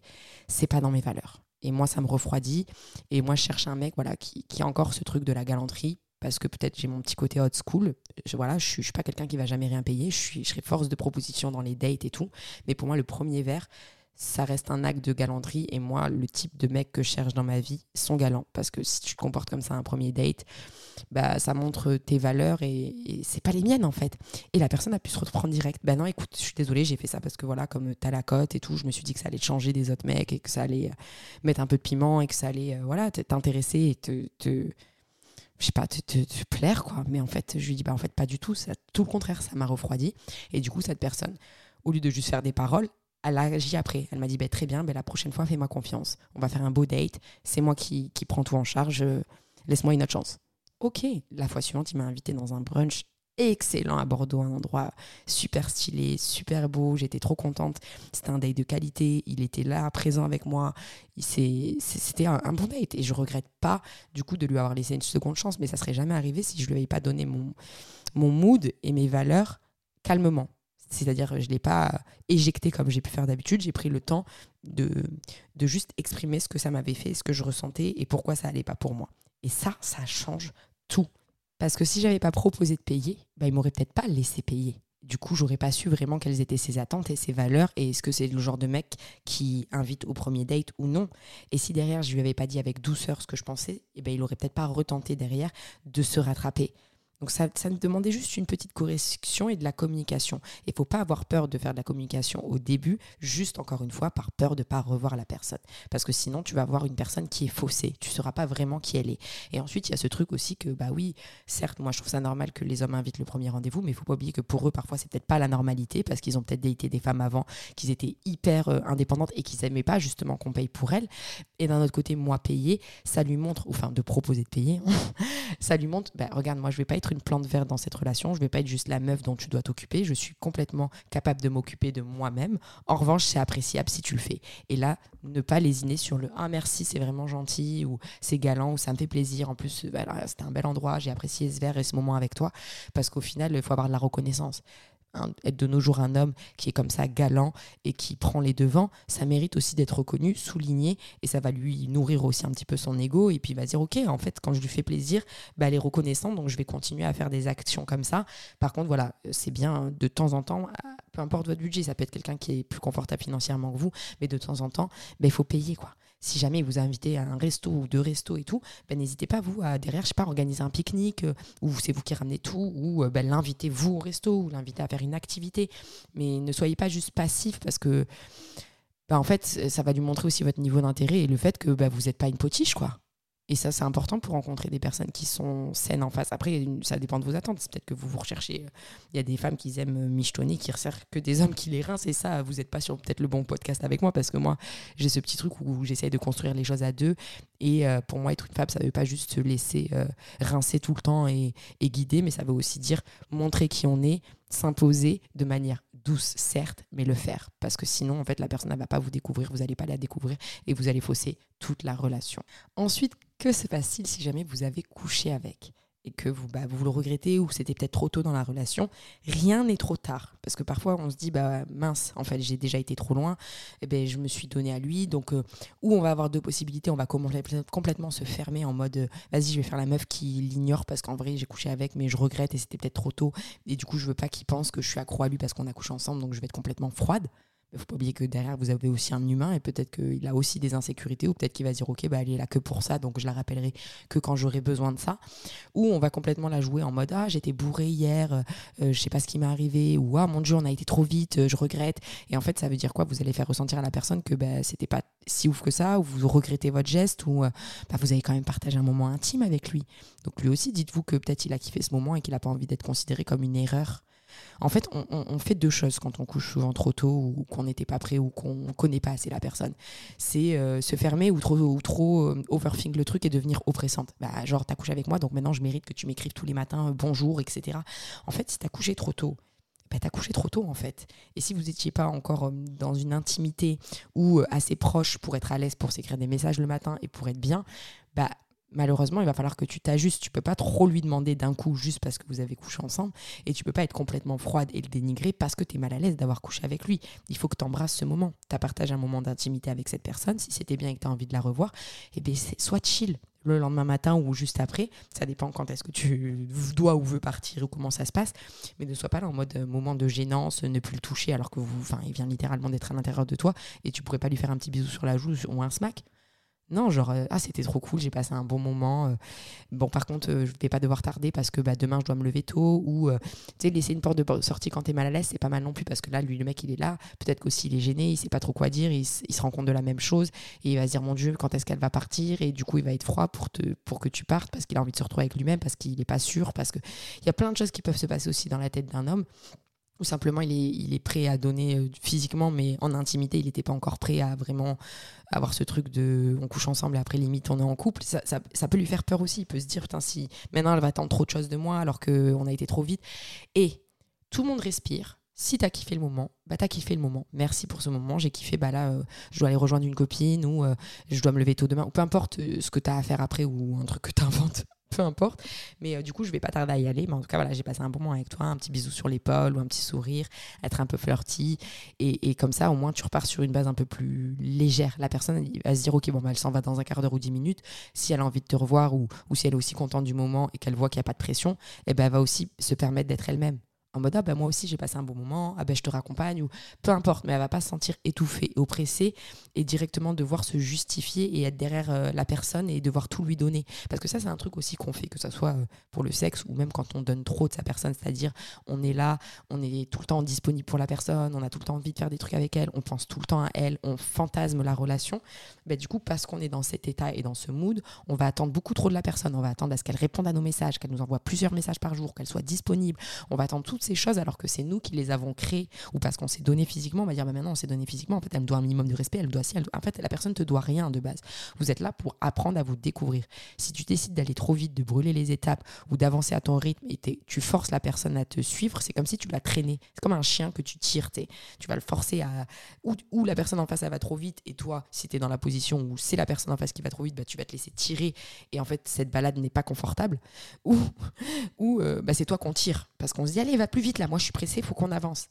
c'est pas dans mes valeurs. Et moi, ça me refroidit. Et moi, je cherche un mec voilà, qui, qui a encore ce truc de la galanterie, parce que peut-être j'ai mon petit côté old school. Je, voilà, je suis, pas quelqu'un qui va jamais rien payer. Je, suis, je serai force de proposition dans les dates et tout. Mais pour moi, le premier verre, ça reste un acte de galanterie. Et moi, le type de mec que je cherche dans ma vie sont galants. Parce que si tu te comportes comme ça un premier date, bah, ça montre tes valeurs et, c'est pas les miennes en fait. Et la personne a pu se reprendre direct. Ben non, écoute, je suis désolée, j'ai fait ça parce que voilà, comme t'as la cote et tout, je me suis dit que ça allait te changer des autres mecs et que ça allait euh, mettre un peu de piment et que ça allait euh, t'intéresser et te je sais pas, te, plaire, quoi. Mais en fait, je lui dis, bah, en fait, pas du tout. Ça, tout le contraire, ça m'a refroidi. Et du coup, cette personne, au lieu de juste faire des paroles, elle a agi après. Elle m'a dit, bah, très bien, bah, la prochaine fois, fais-moi confiance. On va faire un beau date. C'est moi qui, qui prends tout en charge. Laisse-moi une autre chance. Ok. La fois suivante, il m'a invité dans un brunch excellent à Bordeaux, un endroit super stylé, super beau. J'étais trop contente. C'était un date de qualité. Il était là, présent avec moi. C'était un, bon date. Et je regrette pas, du coup, de lui avoir laissé une seconde chance. Mais ça serait jamais arrivé si je lui avais pas donné mon, mon mood et mes valeurs calmement. C'est-à-dire, je ne l'ai pas éjecté comme j'ai pu faire d'habitude. J'ai pris le temps de, de juste exprimer ce que ça m'avait fait, ce que je ressentais et pourquoi ça allait pas pour moi. Et ça, ça change tout. Parce que si j'avais pas proposé de payer, bah, il m'aurait peut-être pas laissé payer. Du coup, j'aurais pas su vraiment quelles étaient ses attentes et ses valeurs et est-ce que c'est le genre de mec qui invite au premier date ou non. Et si derrière, je lui avais pas dit avec douceur ce que je pensais, eh ben, il aurait peut-être pas retenté derrière de se rattraper. Donc ça, ça demandait juste une petite correction et de la communication. Il ne faut pas avoir peur de faire de la communication au début, juste encore une fois par peur de ne pas revoir la personne. Parce que sinon, tu vas avoir une personne qui est faussée. Tu ne sauras pas vraiment qui elle est. Et ensuite, il y a ce truc aussi que, bah oui, certes, moi je trouve ça normal que les hommes invitent le premier rendez-vous, mais il ne faut pas oublier que pour eux, parfois, c'est peut-être pas la normalité parce qu'ils ont peut-être daté des femmes avant, qu'ils étaient hyper euh, indépendantes et qu'ils n'aimaient pas justement qu'on paye pour elles. Et d'un autre côté, moi, payer, ça lui montre, enfin, de proposer de payer, ça lui montre, bah, regarde, moi, je vais pas être une plante verte dans cette relation. Je vais pas être juste la meuf dont tu dois t'occuper. Je suis complètement capable de m'occuper de moi-même. En revanche, c'est appréciable si tu le fais. Et là, ne pas lésiner sur le ah merci, c'est vraiment gentil ou c'est galant ou ça me fait plaisir. En plus, bah, c'était un bel endroit. J'ai apprécié ce verre et ce moment avec toi parce qu'au final, il faut avoir de la reconnaissance être de nos jours un homme qui est comme ça galant et qui prend les devants, ça mérite aussi d'être reconnu, souligné et ça va lui nourrir aussi un petit peu son ego et puis il va dire ok en fait quand je lui fais plaisir, bah, elle est reconnaissante donc je vais continuer à faire des actions comme ça. Par contre voilà c'est bien de temps en temps, peu importe votre budget, ça peut être quelqu'un qui est plus confortable financièrement que vous, mais de temps en temps bah, il faut payer quoi si jamais vous a invité à un resto ou deux restos et tout, ben, n'hésitez pas, vous, à derrière, je sais pas, organiser un pique-nique, euh, ou c'est vous qui ramenez tout, ou euh, ben, l'inviter vous au resto, ou l'inviter à faire une activité. Mais ne soyez pas juste passif parce que, ben, en fait, ça va lui montrer aussi votre niveau d'intérêt et le fait que ben, vous n'êtes pas une potiche, quoi. Et ça, c'est important pour rencontrer des personnes qui sont saines en face. Après, ça dépend de vos attentes. C'est peut-être que vous vous recherchez. Euh, il y a des femmes qui aiment michetonner, qui resserrent que des hommes qui les rincent. Et ça, vous n'êtes pas sur peut-être le bon podcast avec moi parce que moi, j'ai ce petit truc où j'essaye de construire les choses à deux. Et euh, pour moi, être une femme, ça ne veut pas juste se laisser euh, rincer tout le temps et guider, mais ça veut aussi dire montrer qui on est, s'imposer de manière douce, certes, mais le faire. Parce que sinon, en fait, la personne ne va pas vous découvrir, vous n'allez pas la découvrir et vous allez fausser toute la relation. Ensuite, que se passe-t-il si jamais vous avez couché avec? Et que vous, bah, vous le regrettez ou c'était peut-être trop tôt dans la relation, rien n'est trop tard. Parce que parfois on se dit, bah mince, en fait j'ai déjà été trop loin, et eh ben, je me suis donné à lui. Donc, euh, ou on va avoir deux possibilités, on va complètement se fermer en mode, euh, vas-y, je vais faire la meuf qui l'ignore parce qu'en vrai j'ai couché avec, mais je regrette et c'était peut-être trop tôt. Et du coup, je veux pas qu'il pense que je suis accro à lui parce qu'on a couché ensemble, donc je vais être complètement froide. Il ne faut pas oublier que derrière, vous avez aussi un humain et peut-être qu'il a aussi des insécurités ou peut-être qu'il va dire Ok, bah, elle est là que pour ça, donc je la rappellerai que quand j'aurai besoin de ça. Ou on va complètement la jouer en mode Ah, j'étais bourré hier, euh, euh je sais pas ce qui m'est arrivé, ou Ah, mon Dieu, on a été trop vite, euh, je regrette. Et en fait, ça veut dire quoi? Vous allez faire ressentir à la personne que bah, c'était pas si ouf que ça, ou vous regrettez votre geste, ou euh, bah, vous avez quand même partagé un moment intime avec lui. Donc lui aussi, dites-vous que peut-être il a kiffé ce moment et qu'il n'a pas envie d'être considéré comme une erreur en fait, on, fait deux choses quand on couche souvent trop tôt ou qu'on n'était pas prêt ou qu'on connaît pas assez la personne. C'est euh, se fermer ou trop, ou trop euh, le truc et devenir oppressante. Bah, genre, t'as couché avec moi, donc maintenant je mérite que tu m'écrives tous les matins euh, bonjour, etc. En fait, si t'as couché trop tôt, bah, t'as couché trop tôt en fait. Et si vous n'étiez pas encore dans une intimité ou assez proche pour être à l'aise pour s'écrire des messages le matin et pour être bien, bah malheureusement, il va falloir que tu t'ajustes. Tu peux pas trop lui demander d'un coup juste parce que vous avez couché ensemble. Et tu peux pas être complètement froide et le dénigrer parce que tu es mal à l'aise d'avoir couché avec lui. Il faut que tu embrasses ce moment. Tu partagé un moment d'intimité avec cette personne. Si c'était bien et que tu as envie de la revoir, eh bien, soit chill le lendemain matin ou juste après. Ça dépend quand est-ce que tu dois ou veux partir ou comment ça se passe. Mais ne sois pas là en mode euh, moment de gênance, ne plus le toucher alors que vous, enfin, il vient littéralement d'être à l'intérieur de toi et tu pourrais pas lui faire un petit bisou sur la joue ou un smack. Non, genre, euh, ah, c'était trop cool, j'ai passé un bon moment. Euh. bon, par contre, euh, je vais pas devoir tarder parce que bah, demain, je dois me lever tôt. Ou, tu sais, laisser une porte de sortie quand tu es mal à l'aise, c'est pas mal non plus parce que là, lui, le mec, il est là. Peut-être qu'aussi, il est gêné, il sait pas trop quoi dire, il, se rend compte de la même chose. Et il va se dire, mon Dieu, quand est-ce qu'elle va partir Et du coup, il va être froid pour, pour que tu partes parce qu'il a envie de se retrouver avec lui-même, parce qu'il n'est pas sûr. Parce qu'il y a plein de choses qui peuvent se passer aussi dans la tête d'un homme ou simplement il est, prêt à donner euh, physiquement, mais en intimité, il n'était pas encore prêt à vraiment avoir ce truc de on couche ensemble et après limite on est en couple. Ça, ça, peut lui faire peur aussi. Il peut se dire, putain, si maintenant elle va attendre trop de choses de moi alors qu'on a été trop vite. Et tout le monde respire. Si t'as kiffé le moment, bah t'as kiffé le moment. Merci pour ce moment. J'ai kiffé, bah là, euh, je dois aller rejoindre une copine ou euh, je dois me lever tôt demain. Ou peu importe ce que t'as à faire après ou un truc que t'inventes. Peu importe. Mais euh, du coup, je vais pas tarder à y aller. Mais en tout cas, voilà, j'ai passé un bon moment avec toi, un petit bisou sur l'épaule ou un petit sourire, être un peu flirty. Et, et, comme ça, au moins, tu repars sur une base un peu plus légère. La personne va se dire, OK, bon, bah, elle s'en va dans un quart d'heure ou dix minutes. Si elle a envie de te revoir ou, si elle est aussi contente du moment et qu'elle voit qu'il n'y a pas de pression, eh ben, elle va aussi se permettre d'être elle-même en mode ah ben moi aussi j'ai passé un bon moment, ah ben je te raccompagne ou peu importe, mais elle va pas se sentir étouffée oppressée et directement devoir se justifier et être derrière euh, la personne et devoir tout lui donner. Parce que ça c'est un truc aussi qu'on fait, que ce soit euh, pour le sexe ou même quand on donne trop de sa personne, c'est-à-dire on est là, on est tout le temps disponible pour la personne, on a tout le temps envie de faire des trucs avec elle, on pense tout le temps à elle, on fantasme la relation. Ben, du coup parce qu'on est dans cet état et dans ce mood, on va attendre beaucoup trop de la personne, on va attendre à ce qu'elle réponde à nos messages, qu'elle nous envoie plusieurs messages par jour, qu'elle soit disponible, on va attendre tout ces choses alors que c'est nous qui les avons créées ou parce qu'on s'est donné physiquement, on va dire bah maintenant on s'est donné physiquement, en fait elle me doit un minimum de respect, elle doit si, en fait la personne te doit rien de base. Vous êtes là pour apprendre à vous découvrir. Si tu décides d'aller trop vite, de brûler les étapes ou d'avancer à ton rythme et tu forces la personne à te suivre, c'est comme si tu l'as traîné. C'est comme un chien que tu tires, tu vas le forcer à ou, la personne en face elle va trop vite et toi si tu es dans la position où c'est la personne en face qui va trop vite, bah, tu vas te laisser tirer et en fait cette balade n'est pas confortable ou ou euh, bah, c'est toi qu'on tire parce qu'on se dit allez va plus vite là moi je suis pressé, il faut qu'on avance.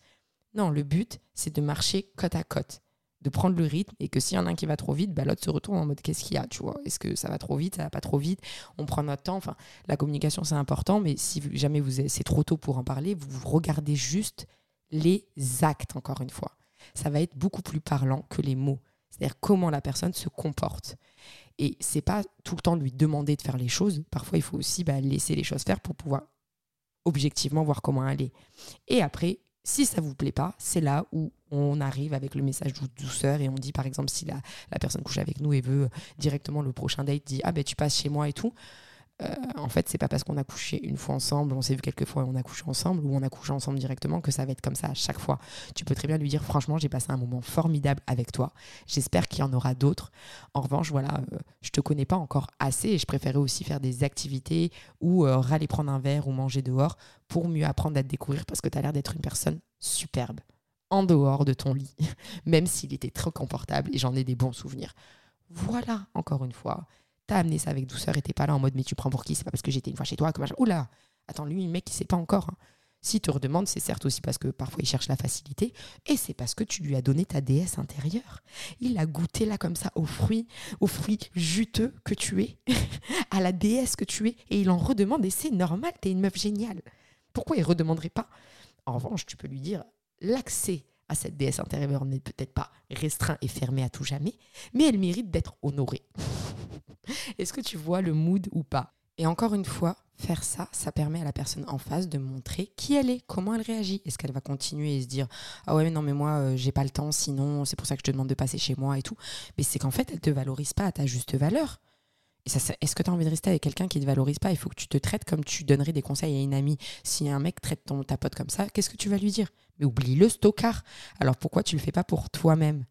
Non, le but, c'est de marcher côte à côte, de prendre le rythme et que s'il y en a un qui va trop vite, bah, l'autre se retourne en mode qu'est-ce qu'il y a, tu vois? Est-ce que ça va trop vite, ça va pas trop vite? On prend notre temps. Enfin, la communication, c'est important, mais si jamais vous c'est trop tôt pour en parler, vous regardez juste les actes, encore une fois. Ça va être beaucoup plus parlant que les mots. C'est-à-dire comment la personne se comporte. Et c'est pas tout le temps lui demander de faire les choses. Parfois, il faut aussi bah, laisser les choses faire pour pouvoir objectivement voir comment aller. Et après, si ça vous plaît pas, c'est là où on arrive avec le message de douceur et on dit par exemple si la, la personne couche avec nous et veut directement le prochain date dit ah ben tu passes chez moi et tout. Euh, en fait, c'est pas parce qu'on a couché une fois ensemble, on s'est vu quelques fois et on a couché ensemble, ou on a couché ensemble directement, que ça va être comme ça à chaque fois. Tu peux très bien lui dire, franchement, j'ai passé un moment formidable avec toi. J'espère qu'il y en aura d'autres. En revanche, voilà, euh, je te connais pas encore assez et je préférais aussi faire des activités ou euh, râler prendre un verre ou manger dehors pour mieux apprendre à te découvrir parce que tu as l'air d'être une personne superbe en dehors de ton lit, même s'il était très confortable et j'en ai des bons souvenirs. Voilà, encore une fois, T'as amené ça avec douceur et t'es pas là en mode mais tu prends pour qui? C'est pas parce que j'étais une fois chez toi que Oula Attends, lui, le mec, il sait pas encore. Hein. S'il te redemande, c'est certes aussi parce que parfois il cherche la facilité, et c'est parce que tu lui as donné ta déesse intérieure. Il a goûté là comme ça aux fruits, aux fruits juteux que tu es, à la déesse que tu es, et il en redemande, et c'est normal, t'es une meuf géniale. Pourquoi il redemanderait pas? En revanche, tu peux lui dire, l'accès à cette déesse intérieure n'est peut-être pas restreint et fermé à tout jamais, mais elle mérite d'être honorée. Est-ce que tu vois le mood ou pas? Et encore une fois, faire ça, ça permet à la personne en face de montrer qui elle est, comment elle réagit. Est-ce qu'elle va continuer et se dire ah ouais mais non mais moi euh, j'ai pas le temps, sinon c'est pour ça que je te demande de passer chez moi et tout. Mais c'est qu'en fait elle te valorise pas à ta juste valeur. Est-ce que tu as envie de rester avec quelqu'un qui ne te valorise pas? Il faut que tu te traites comme tu donnerais des conseils à une amie. Si un mec traite ton, ta pote comme ça, qu'est-ce que tu vas lui dire? Mais oublie le stockard. Alors pourquoi tu le fais pas pour toi-même?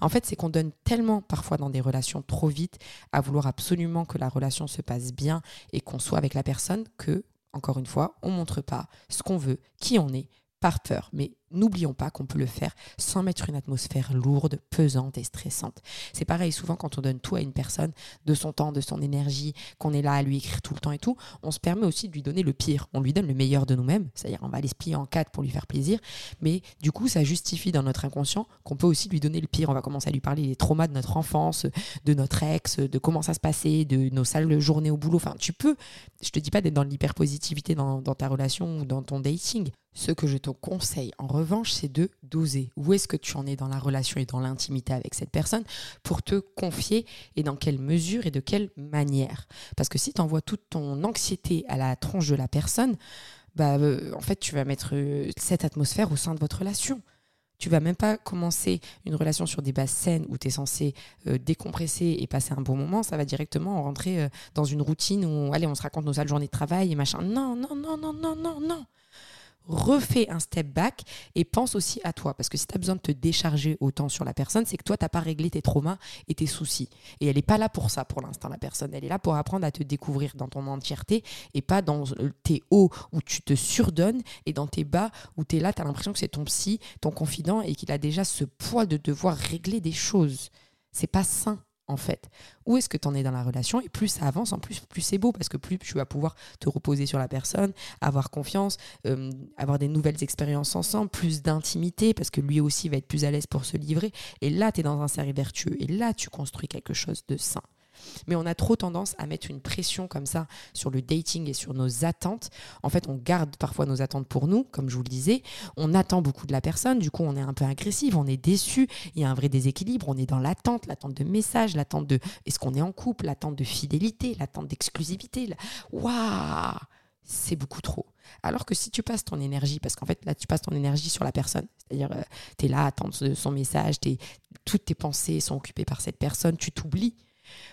En fait, c'est qu'on donne tellement parfois dans des relations trop vite à vouloir absolument que la relation se passe bien et qu'on soit avec la personne que, encore une fois, on montre pas ce qu'on veut, qui on est, par peur. Mais n'oublions pas qu'on peut le faire sans mettre une atmosphère lourde, pesante et stressante. C'est pareil, souvent quand on donne tout à une personne, de son temps, de son énergie, qu'on est là à lui écrire tout le temps et tout, on se permet aussi de lui donner le pire. On lui donne le meilleur de nous-mêmes, c'est-à-dire on va les plier en quatre pour lui faire plaisir, mais du coup ça justifie dans notre inconscient qu'on peut aussi lui donner le pire. On va commencer à lui parler des traumas de notre enfance, de notre ex, de comment ça se passait, de nos sales journées au boulot. Enfin, tu peux, je te dis pas d'être dans l'hyperpositivité dans, dans ta relation ou dans ton dating, ce que je te conseille en revanche, c'est de doser. Où est-ce que tu en es dans la relation et dans l'intimité avec cette personne pour te confier et dans quelle mesure et de quelle manière? Parce que si tu envoies toute ton anxiété à la tronche de la personne, bah, euh, en fait, tu vas mettre euh, cette atmosphère au sein de votre relation. Tu vas même pas commencer une relation sur des bases saines où tu es censé euh, décompresser et passer un bon moment. Ça va directement rentrer dans une routine où, allez, on se raconte nos sales journées de travail et machin. Non, non, non, non, non, non, non refais un step back et pense aussi à toi. Parce que si tu as besoin de te décharger autant sur la personne, c'est que toi, tu n'as pas réglé tes traumas et tes soucis. Et elle n'est pas là pour ça pour l'instant, la personne. Elle est là pour apprendre à te découvrir dans ton entièreté et pas dans tes hauts où tu te surdonnes et dans tes bas où tu es là, tu as l'impression que c'est ton psy, ton confident et qu'il a déjà ce poids de devoir régler des choses. C'est pas sain en fait. Où est-ce que tu en es dans la relation Et plus ça avance, en plus, plus c'est beau, parce que plus tu vas pouvoir te reposer sur la personne, avoir confiance, euh, avoir des nouvelles expériences ensemble, plus d'intimité, parce que lui aussi va être plus à l'aise pour se livrer. Et là, tu es dans un cercle vertueux. Et là, tu construis quelque chose de sain. Mais on a trop tendance à mettre une pression comme ça sur le dating et sur nos attentes. En fait, on garde parfois nos attentes pour nous, comme je vous le disais. On attend beaucoup de la personne, du coup, on est un peu agressif, on est déçu. Il y a un vrai déséquilibre. On est dans l'attente, l'attente de message, l'attente de est-ce qu'on est en couple, l'attente de fidélité, l'attente d'exclusivité. Waouh c'est beaucoup trop. Alors que si tu passes ton énergie, parce qu'en fait là tu passes ton énergie sur la personne, c'est-à-dire euh, tu es là à attendre son message, toutes tes pensées sont occupées par cette personne, tu t'oublies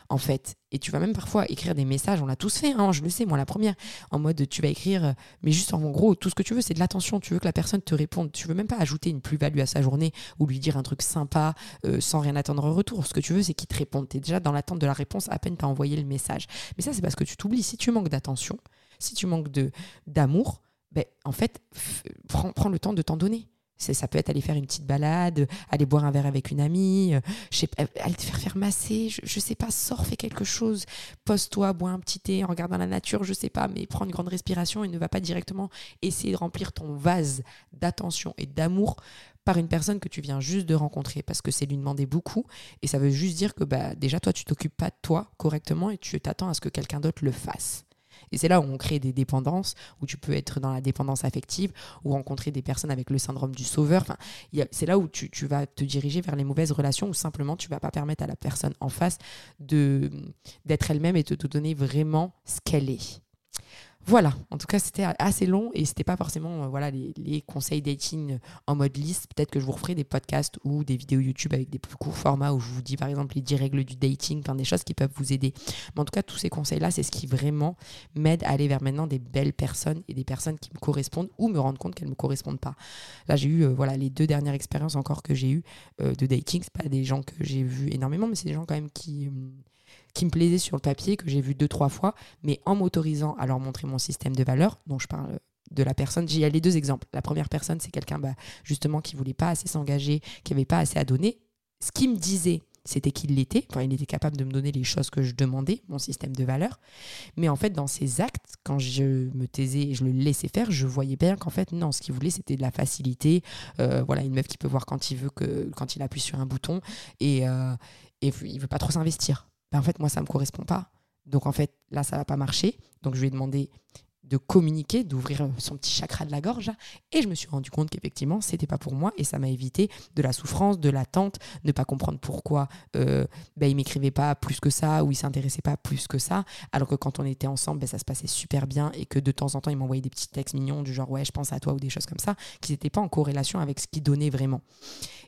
en fait. Et tu vas même parfois écrire des messages, on l'a tous fait, hein, je le sais, moi la première, en mode tu vas écrire, euh, mais juste en gros, tout ce que tu veux, c'est de l'attention, tu veux que la personne te réponde, tu veux même pas ajouter une plus-value à sa journée ou lui dire un truc sympa euh, sans rien attendre en retour. Ce que tu veux, c'est qu'il te réponde. Tu es déjà dans l'attente de la réponse à peine tu as envoyé le message. Mais ça, c'est parce que tu t'oublies. Si tu manques d'attention, si tu manques d'amour, ben, en fait, prends le temps de t'en donner. Ça peut être aller faire une petite balade, aller boire un verre avec une amie, euh, aller te faire faire masser, je, je sais pas, sors, fais quelque chose, pose-toi, bois un petit thé en regardant la nature, je sais pas, mais prends une grande respiration et ne va pas directement essayer de remplir ton vase d'attention et d'amour par une personne que tu viens juste de rencontrer parce que c'est lui demander beaucoup et ça veut juste dire que bah, déjà toi tu t'occupes pas de toi correctement et tu t'attends à ce que quelqu'un d'autre le fasse. Et c'est là où on crée des dépendances, où tu peux être dans la dépendance affective, ou rencontrer des personnes avec le syndrome du sauveur. Enfin, c'est là où tu, vas te diriger vers les mauvaises relations, où simplement tu vas pas permettre à la personne en face d'être elle-même et de te donner vraiment ce qu'elle est. Voilà, en tout cas, c'était assez long et c'était pas forcément euh, voilà, les, conseils dating en mode liste. Peut-être que je vous referai des podcasts ou des vidéos YouTube avec des plus courts formats où je vous dis par exemple les 10 règles du dating, enfin des choses qui peuvent vous aider. Mais en tout cas, tous ces conseils-là, c'est ce qui vraiment m'aide à aller vers maintenant des belles personnes et des personnes qui me correspondent ou me rendre compte qu'elles ne me correspondent pas. Là, j'ai eu euh, voilà, les deux dernières expériences encore que j'ai eues euh, de dating. C'est pas des gens que j'ai vus énormément, mais c'est des gens quand même qui qui me plaisait sur le papier, que j'ai vu deux, trois fois, mais en m'autorisant à leur montrer mon système de valeurs, dont je parle de la personne. J'ai les deux exemples. La première personne, c'est quelqu'un bah, justement qui voulait pas assez s'engager, qui avait pas assez à donner. Ce qu'il me disait, c'était qu'il l'était. Enfin, il était capable de me donner les choses que je demandais, mon système de valeurs. Mais en fait, dans ses actes, quand je me taisais et je le laissais faire, je voyais bien qu'en fait, non, ce qu'il voulait, c'était de la facilité. Euh, voilà, une meuf qui peut voir quand il veut, que, quand il appuie sur un bouton. Et, euh, et il veut pas trop s'investir. Ben, en fait, moi, ça ne me correspond pas. Donc, en fait, là, ça va pas marcher. Donc, je lui ai demandé de communiquer, d'ouvrir son petit chakra de la gorge. Et je me suis rendu compte qu'effectivement, c'était pas pour moi et ça m'a évité de la souffrance, de l'attente, ne pas comprendre pourquoi euh, ben, il m'écrivait pas plus que ça ou il s'intéressait pas plus que ça. Alors que quand on était ensemble, ben, ça se passait super bien et que de temps en temps, il m'envoyait des petits textes mignons du genre ouais, je pense à toi ou des choses comme ça qui n'étaient pas en corrélation avec ce qu'il donnait vraiment.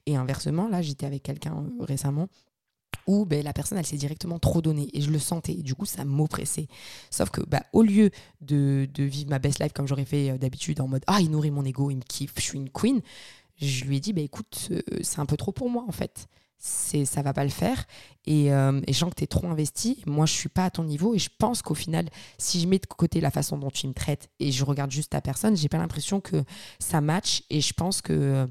Et inversement, là, j'étais avec quelqu'un euh, récemment où ben, la personne, elle s'est directement trop donnée et je le sentais. du coup, ça m'oppressait. Sauf que, bah, au lieu de, de, vivre ma best life comme j'aurais fait euh, d'habitude en mode Ah, il nourrit mon ego, il me kiffe, je suis une queen, je lui ai dit, bah, écoute, c'est un peu trop pour moi en fait c'est ça va pas le faire. Et, euh, je sens que tu es trop investi moi je suis pas à ton niveau et je pense qu'au final si je mets de côté la façon dont tu me traites et je regarde juste ta personne j'ai pas l'impression que ça match et je pense que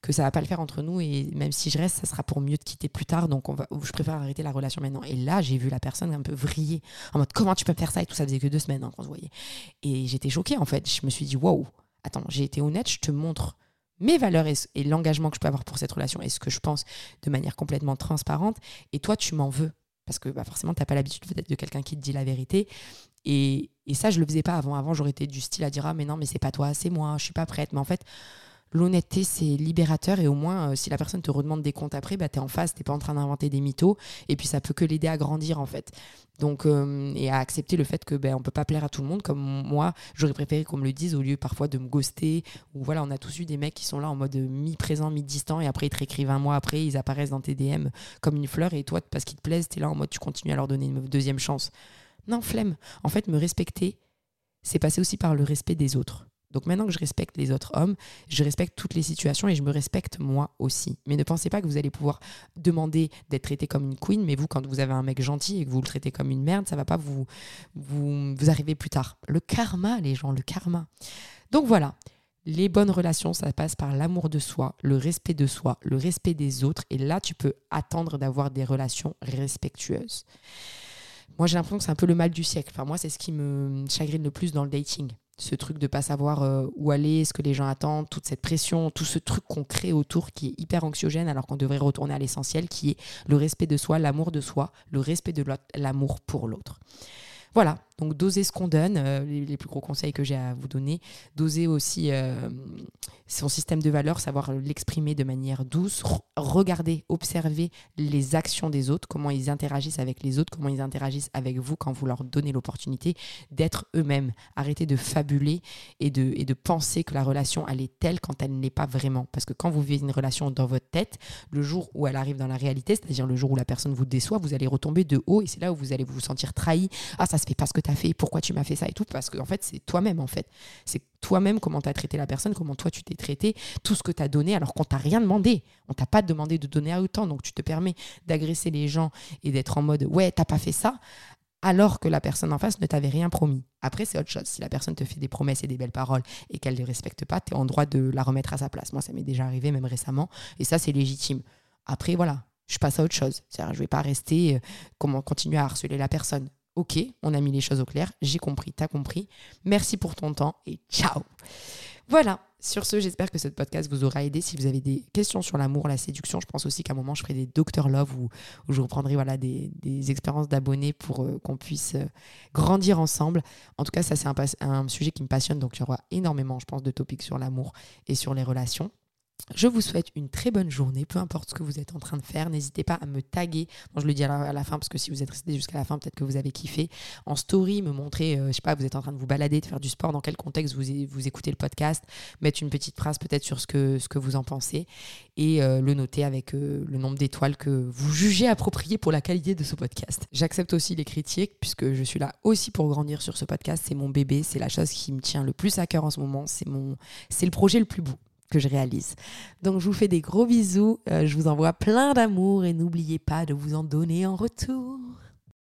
que ça va pas le faire entre nous. Et même si je reste ça sera pour mieux de quitter plus tard. Donc on va je préfère arrêter la relation maintenant. Et là j'ai vu la personne un peu vriller en mode comment tu peux faire ça? Et tout ça faisait que deux semaines hein, qu'on se voyait. Et j'étais choquée en fait. Je me suis dit waouh attends j'ai été honnête je te montre mes valeurs et, l'engagement que je peux avoir pour cette relation et ce que je pense de manière complètement transparente. Et toi, tu m'en veux. Parce que bah, forcément, tu n'as pas l'habitude peut-être de quelqu'un qui te dit la vérité. Et, ça, je le faisais pas avant. Avant, j'aurais été du style à dire Ah, mais non, mais c'est pas toi, c'est moi, je suis pas prête. Mais en fait, l'honnêteté, c'est libérateur. Et au moins, euh, si la personne te redemande des comptes après, bah, tu es en face, tu pas en train d'inventer des mythos. Et puis, ça peut que l'aider à grandir, en fait. Donc, euh, et à accepter le fait que ben, on peut pas plaire à tout le monde. Comme moi, j'aurais préféré qu'on me le dise au lieu parfois de me ghoster. Ou voilà, on a tous eu des mecs qui sont là en mode mi-présent, mi-distant. Et après, ils te réécrivent un mois après, ils apparaissent dans tes DM comme une fleur. Et toi, parce qu'ils te plaisent, tu es là en mode tu continues à leur donner une deuxième chance. Non, flemme. En fait, me respecter, c'est passer aussi par le respect des autres. Donc maintenant que je respecte les autres hommes, je respecte toutes les situations et je me respecte moi aussi. Mais ne pensez pas que vous allez pouvoir demander d'être traité comme une queen, mais vous, quand vous avez un mec gentil et que vous le traitez comme une merde, ça va pas vous, vous, vous arriver plus tard. Le karma, les gens, le karma. Donc voilà, les bonnes relations, ça passe par l'amour de soi, le respect de soi, le respect des autres. Et là, tu peux attendre d'avoir des relations respectueuses. Moi, j'ai l'impression que c'est un peu le mal du siècle. Enfin, moi, c'est ce qui me chagrine le plus dans le dating ce truc de pas savoir euh, où aller, ce que les gens attendent, toute cette pression, tout ce truc qu'on crée autour qui est hyper anxiogène alors qu'on devrait retourner à l'essentiel qui est le respect de soi, l'amour de soi, le respect de l'amour pour l'autre. Voilà, donc doser ce qu'on donne, euh, les, plus gros conseils que j'ai à vous donner. Doser aussi euh, son système de valeurs, savoir l'exprimer de manière douce. regarder, observer les actions des autres, comment ils interagissent avec les autres, comment ils interagissent avec vous quand vous leur donnez l'opportunité d'être eux-mêmes. Arrêtez de fabuler et de, et de penser que la relation, elle est telle quand elle n'est pas vraiment. Parce que quand vous vivez une relation dans votre tête, le jour où elle arrive dans la réalité, c'est-à-dire le jour où la personne vous déçoit, vous allez retomber de haut et c'est là où vous allez vous sentir trahi. Ah, se fait pas ce que fait, pourquoi tu m'as fait ça et tout, parce qu'en en fait, c'est toi-même, en fait. C'est toi-même comment tu as traité la personne, comment toi tu t'es traité, tout ce que tu as donné, alors qu'on t'a rien demandé. On t'a pas demandé de donner à autant, donc tu te permets d'agresser les gens et d'être en mode ouais, t'as pas fait ça, alors que la personne en face ne t'avait rien promis. Après, c'est autre chose. Si la personne te fait des promesses et des belles paroles et qu'elle ne les respecte pas, tu es en droit de la remettre à sa place. Moi, ça m'est déjà arrivé, même récemment, et ça, c'est légitime. Après, voilà, je passe à autre chose. Je vais pas rester, euh, comment continuer à harceler la personne. Ok, on a mis les choses au clair, j'ai compris, t'as compris. Merci pour ton temps et ciao. Voilà, sur ce, j'espère que ce podcast vous aura aidé. Si vous avez des questions sur l'amour, la séduction, je pense aussi qu'à un moment, je ferai des Docteur Love où, je reprendrai voilà, des, expériences d'abonnés pour euh, qu'on puisse euh, grandir ensemble. En tout cas, ça, c'est un, un, sujet qui me passionne, donc il y aura énormément, je pense, de topics sur l'amour et sur les relations. Je vous souhaite une très bonne journée, peu importe ce que vous êtes en train de faire. N'hésitez pas à me taguer. je le dis à la, fin parce que si vous êtes resté jusqu'à la fin, peut-être que vous avez kiffé. En story, me montrer, euh, je sais pas, vous êtes en train de vous balader, de faire du sport, dans quel contexte vous, écoutez le podcast. Mettre une petite phrase peut-être sur ce que, ce que vous en pensez et euh, le noter avec euh, le nombre d'étoiles que vous jugez approprié pour la qualité de ce podcast. J'accepte aussi les critiques puisque je suis là aussi pour grandir sur ce podcast. C'est mon bébé, c'est la chose qui me tient le plus à cœur en ce moment. C'est le projet le plus beau que je réalise. Donc je vous fais des gros bisous, euh, je vous envoie plein d'amour et n'oubliez pas de vous en donner en retour.